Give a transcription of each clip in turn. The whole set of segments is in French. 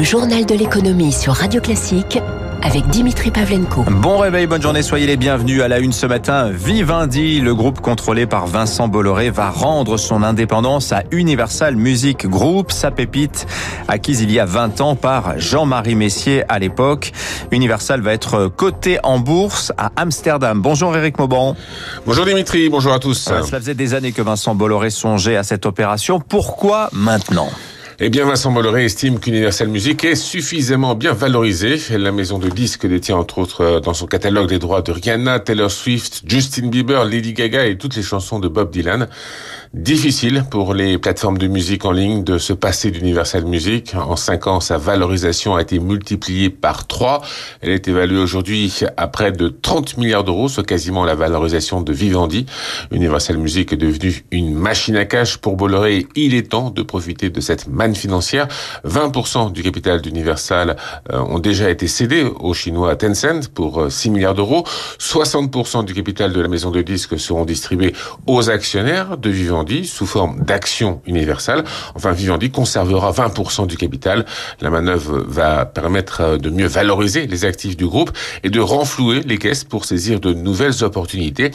Le journal de l'économie sur Radio Classique avec Dimitri Pavlenko. Bon réveil, bonne journée, soyez les bienvenus à la une ce matin. Vivendi, le groupe contrôlé par Vincent Bolloré, va rendre son indépendance à Universal Music Group, sa pépite acquise il y a 20 ans par Jean-Marie Messier à l'époque. Universal va être coté en bourse à Amsterdam. Bonjour Eric Mauban. Bonjour Dimitri, bonjour à tous. Euh, cela faisait des années que Vincent Bolloré songeait à cette opération. Pourquoi maintenant? Eh bien, Vincent Bolloré estime qu'Universal Music est suffisamment bien valorisé. La maison de disques détient entre autres euh, dans son catalogue les droits de Rihanna, Taylor Swift, Justin Bieber, Lady Gaga et toutes les chansons de Bob Dylan. Difficile pour les plateformes de musique en ligne de se passer d'Universal Music. En cinq ans, sa valorisation a été multipliée par trois. Elle est évaluée aujourd'hui à près de 30 milliards d'euros, soit quasiment la valorisation de Vivendi. Universal Music est devenu une machine à cash pour Bolloré. Il est temps de profiter de cette manne financière. 20% du capital d'Universal euh, ont déjà été cédés aux Chinois Tencent pour 6 euh, milliards d'euros. 60% du capital de la maison de disques seront distribués aux actionnaires de Vivendi sous forme d'action universelle. Enfin, Vivendi conservera 20% du capital. La manœuvre va permettre euh, de mieux valoriser les actifs du groupe et de renflouer les caisses pour saisir de nouvelles opportunités.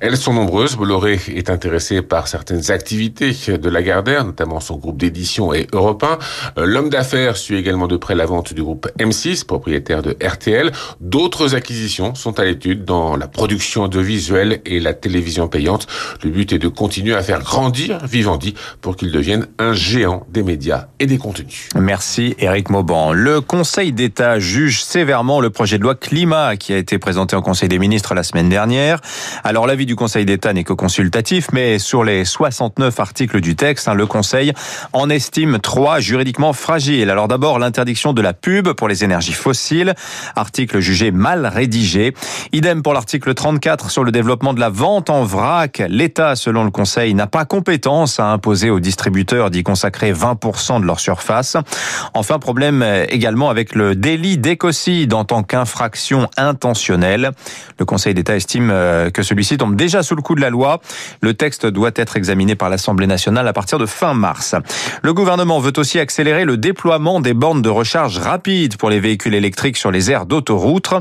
Elles sont nombreuses. Bolloré est intéressé par certaines activités de Lagardère, notamment son groupe d'édition et européen. Euh, l'homme d'affaires suit également de près la vente du groupe M6, propriétaire de RTL. D'autres acquisitions sont à l'étude dans la production audiovisuelle et la télévision payante. Le but est de continuer à faire grandir Vivendi pour qu'il devienne un géant des médias et des contenus. Merci Eric Mauban. Le Conseil d'État juge sévèrement le projet de loi climat qui a été présenté au Conseil des ministres la semaine dernière. Alors l'avis du Conseil d'État n'est que consultatif, mais sur les 69 articles du texte, hein, le Conseil en estime trois juridiquement fragiles. Alors d'abord l'interdiction de la pub pour les énergies fossiles, article jugé mal rédigé. Idem pour l'article 34 sur le développement de la vente en vrac. L'État, selon le Conseil, n'a pas compétence à imposer aux distributeurs d'y consacrer 20% de leur surface. Enfin, problème également avec le délit d'écocide en tant qu'infraction intentionnelle. Le Conseil d'État estime euh, que celui-ci tombe déjà sous le coup de la loi. Le texte doit être examiné par l'Assemblée nationale à partir de fin mars. Le gouvernement veut aussi accélérer le déploiement des bornes de recharge rapide pour les véhicules électriques sur les aires d'autoroute.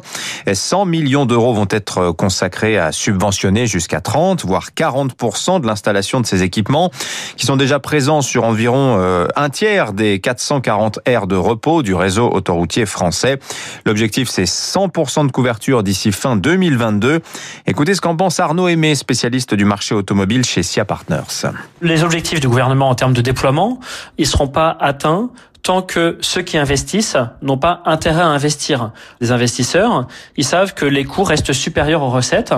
100 millions d'euros vont être consacrés à subventionner jusqu'à 30, voire 40% de l'installation de ces équipements qui sont déjà présents sur environ euh, un tiers des 440 aires de repos du réseau autoroutier français. L'objectif, c'est 100% de couverture d'ici fin 2022. Écoutez ce qu'en pense Arnaud Aimé, spécialiste du marché automobile chez SIA Partners. Les objectifs du gouvernement en termes de déploiement, ils seront pas atteints tant que ceux qui investissent n'ont pas intérêt à investir. Les investisseurs, ils savent que les coûts restent supérieurs aux recettes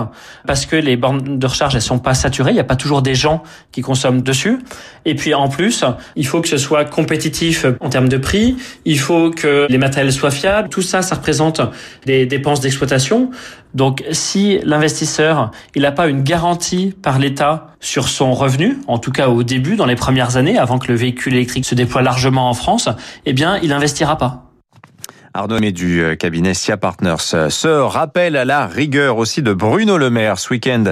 parce que les bornes de recharge elles sont pas saturées, il n'y a pas toujours des gens qui consomment dessus. Et puis en plus, il faut que ce soit compétitif en termes de prix, il faut que les matériels soient fiables. Tout ça, ça représente des dépenses d'exploitation. Donc si l'investisseur, il n'a pas une garantie par l'État sur son revenu, en tout cas au début, dans les premières années, avant que le véhicule électrique se déploie largement en France, eh bien, il n'investira pas. Arnaud Aimé du euh, cabinet SIA Partners. Ce rappel à la rigueur aussi de Bruno Le Maire ce week-end.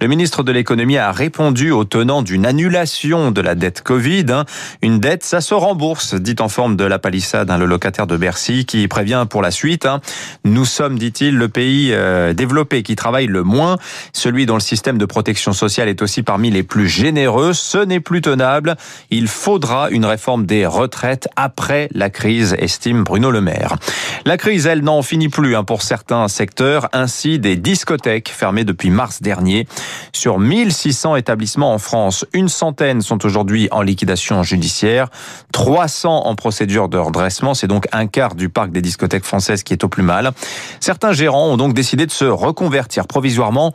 Le ministre de l'économie a répondu au tenant d'une annulation de la dette Covid. Hein. Une dette, ça se rembourse, dit en forme de la palissade hein, le locataire de Bercy qui prévient pour la suite. Hein. Nous sommes, dit-il, le pays euh, développé qui travaille le moins, celui dont le système de protection sociale est aussi parmi les plus généreux. Ce n'est plus tenable. Il faudra une réforme des retraites après la crise, estime Bruno Le Maire. La crise, elle, n'en finit plus hein, pour certains secteurs. Ainsi, des discothèques fermées depuis mars dernier. Sur 1600 établissements en France, une centaine sont aujourd'hui en liquidation judiciaire, 300 en procédure de redressement. C'est donc un quart du parc des discothèques françaises qui est au plus mal. Certains gérants ont donc décidé de se reconvertir provisoirement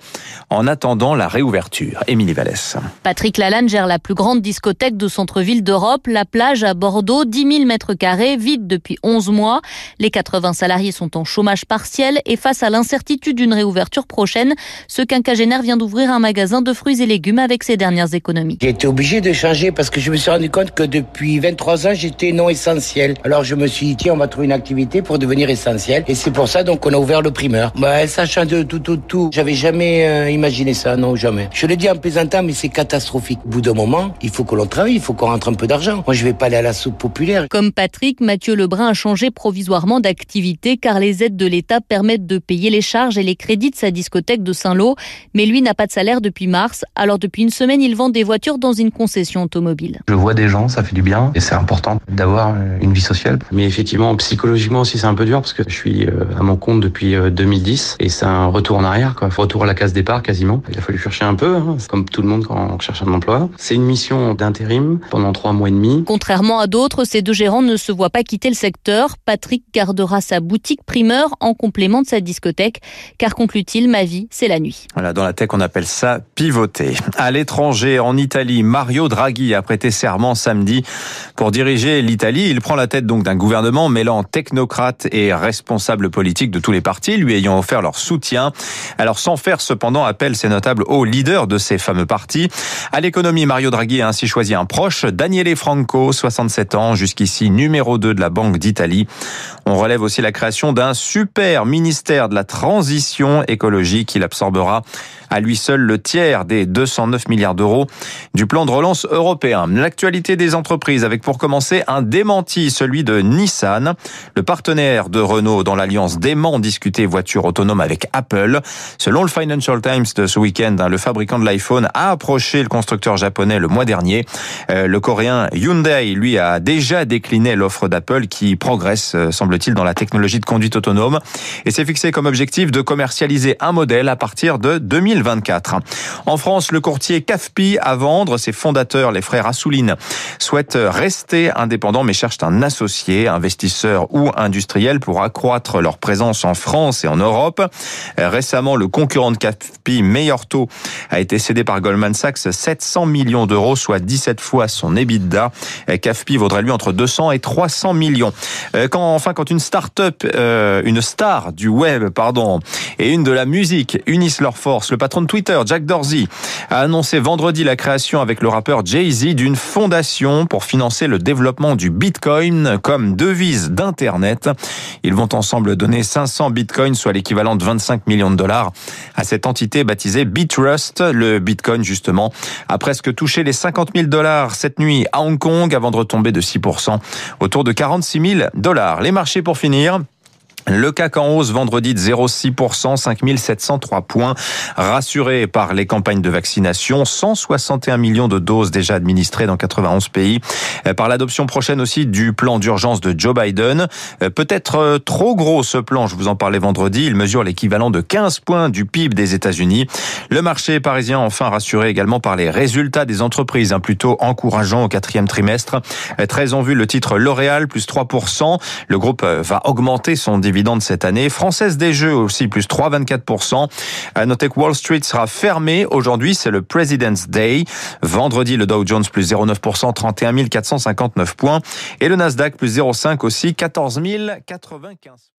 en attendant la réouverture. Émilie Vallès. Patrick Lalanne gère la plus grande discothèque de centre-ville d'Europe, la plage à Bordeaux, 10 000 mètres carrés, vide depuis 11 mois. Les 80 salariés sont en chômage partiel et face à l'incertitude d'une réouverture prochaine, ce quinquagénaire vient d'ouvrir un magasin de fruits et légumes avec ses dernières économies. J'ai été obligé de changer parce que je me suis rendu compte que depuis 23 ans, j'étais non essentiel. Alors je me suis dit, tiens, on va trouver une activité pour devenir essentiel. Et c'est pour ça donc qu'on a ouvert le primeur. Bah, ça change de tout, tout, tout. J'avais jamais euh, imaginé ça, non, jamais. Je le dis en plaisantant, mais c'est catastrophique. Au bout d'un moment, il faut que l'on travaille, il faut qu'on rentre un peu d'argent. Moi, je vais pas aller à la soupe populaire. Comme Patrick, Mathieu Lebrun a changé provisoirement d'activité car les aides de l'État permettent de payer les charges et les crédits de sa discothèque de Saint-Lô. Mais lui n'a pas de salaire depuis mars. Alors depuis une semaine, il vend des voitures dans une concession automobile. Je vois des gens, ça fait du bien et c'est important d'avoir une vie sociale. Mais effectivement, psychologiquement aussi, c'est un peu dur parce que je suis euh, à mon compte depuis 2010 euh, et c'est un retour en arrière, quoi. Retour à la case départ quasiment. Il a fallu chercher un peu, hein. comme tout le monde quand on cherche un emploi. C'est une mission d'intérim pendant trois mois et demi. Contrairement à d'autres, ces deux gérants ne se voient pas quitter le secteur. Patrick gardera sa boutique primeur en complément de sa discothèque, car conclut-il, ma vie, c'est la nuit. Voilà, dans la tech, on appelle ça pivoter. À l'étranger, en Italie, Mario Draghi a prêté serment samedi pour diriger l'Italie. Il prend la tête donc d'un gouvernement mêlant technocrates et responsables politiques de tous les partis, lui ayant offert leur soutien. Alors sans faire cependant appel, c'est notable, aux leaders de ces fameux partis. À l'économie, Mario Draghi a ainsi choisi un proche, Daniele Franco, 67 ans, jusqu'ici numéro 2 de la Banque d'Italie. On relève aussi la création d'un super ministère de la transition écologique. Il absorbera à lui seul le tiers des 209 milliards d'euros du plan de relance européen. L'actualité des entreprises avec pour commencer un démenti, celui de Nissan. Le partenaire de Renault dans l'alliance dément discuter voiture autonome avec Apple. Selon le Financial Times de ce week-end, hein, le fabricant de l'iPhone a approché le constructeur japonais le mois dernier. Euh, le coréen Hyundai, lui, a déjà décliné l'offre d'Apple qui progresse, euh, semble-t-il, dans la technologie de conduite autonome et s'est fixé comme objectif de commercialiser un modèle à partir de 2024. En France, le courtier CAFPI à vendre, ses fondateurs, les frères Assouline, souhaitent rester indépendants mais cherchent un associé, investisseur ou industriel pour accroître leur présence en France et en Europe. Récemment, le concurrent de CAFPI, Meilleur a été cédé par Goldman Sachs 700 millions d'euros, soit 17 fois son EBITDA. CAFPI vaudrait lui entre 200 et 300 millions. Quand enfin, quand une start-up, euh, une star du web, pardon, et une de la musique unissent leurs forces, le patron de Twitter, Jack Dorsey, a annoncé vendredi la création avec le rappeur Jay-Z d'une fondation pour financer le développement du Bitcoin comme devise d'Internet. Ils vont ensemble donner 500 Bitcoins, soit l'équivalent de 25 millions de dollars, à cette entité baptisée Bitrust. Le Bitcoin, justement, a presque touché les 50 000 dollars cette nuit à Hong Kong avant de retomber de 6% autour de 46 000 dollars. Les marchés pour finir. Le CAC en hausse vendredi de 0,6%, 5703 points, rassuré par les campagnes de vaccination, 161 millions de doses déjà administrées dans 91 pays, euh, par l'adoption prochaine aussi du plan d'urgence de Joe Biden. Euh, peut-être euh, trop gros ce plan, je vous en parlais vendredi, il mesure l'équivalent de 15 points du PIB des États-Unis. Le marché parisien enfin rassuré également par les résultats des entreprises, hein, plutôt encourageant au quatrième trimestre. Très en vue le titre L'Oréal, plus 3%. Le groupe va augmenter son dividende de cette année. Française des Jeux aussi, plus 3,24%. À noter que Wall Street sera fermé. Aujourd'hui, c'est le President's Day. Vendredi, le Dow Jones plus 0,9%, 31 459 points. Et le Nasdaq plus 0,5 aussi, 14 095.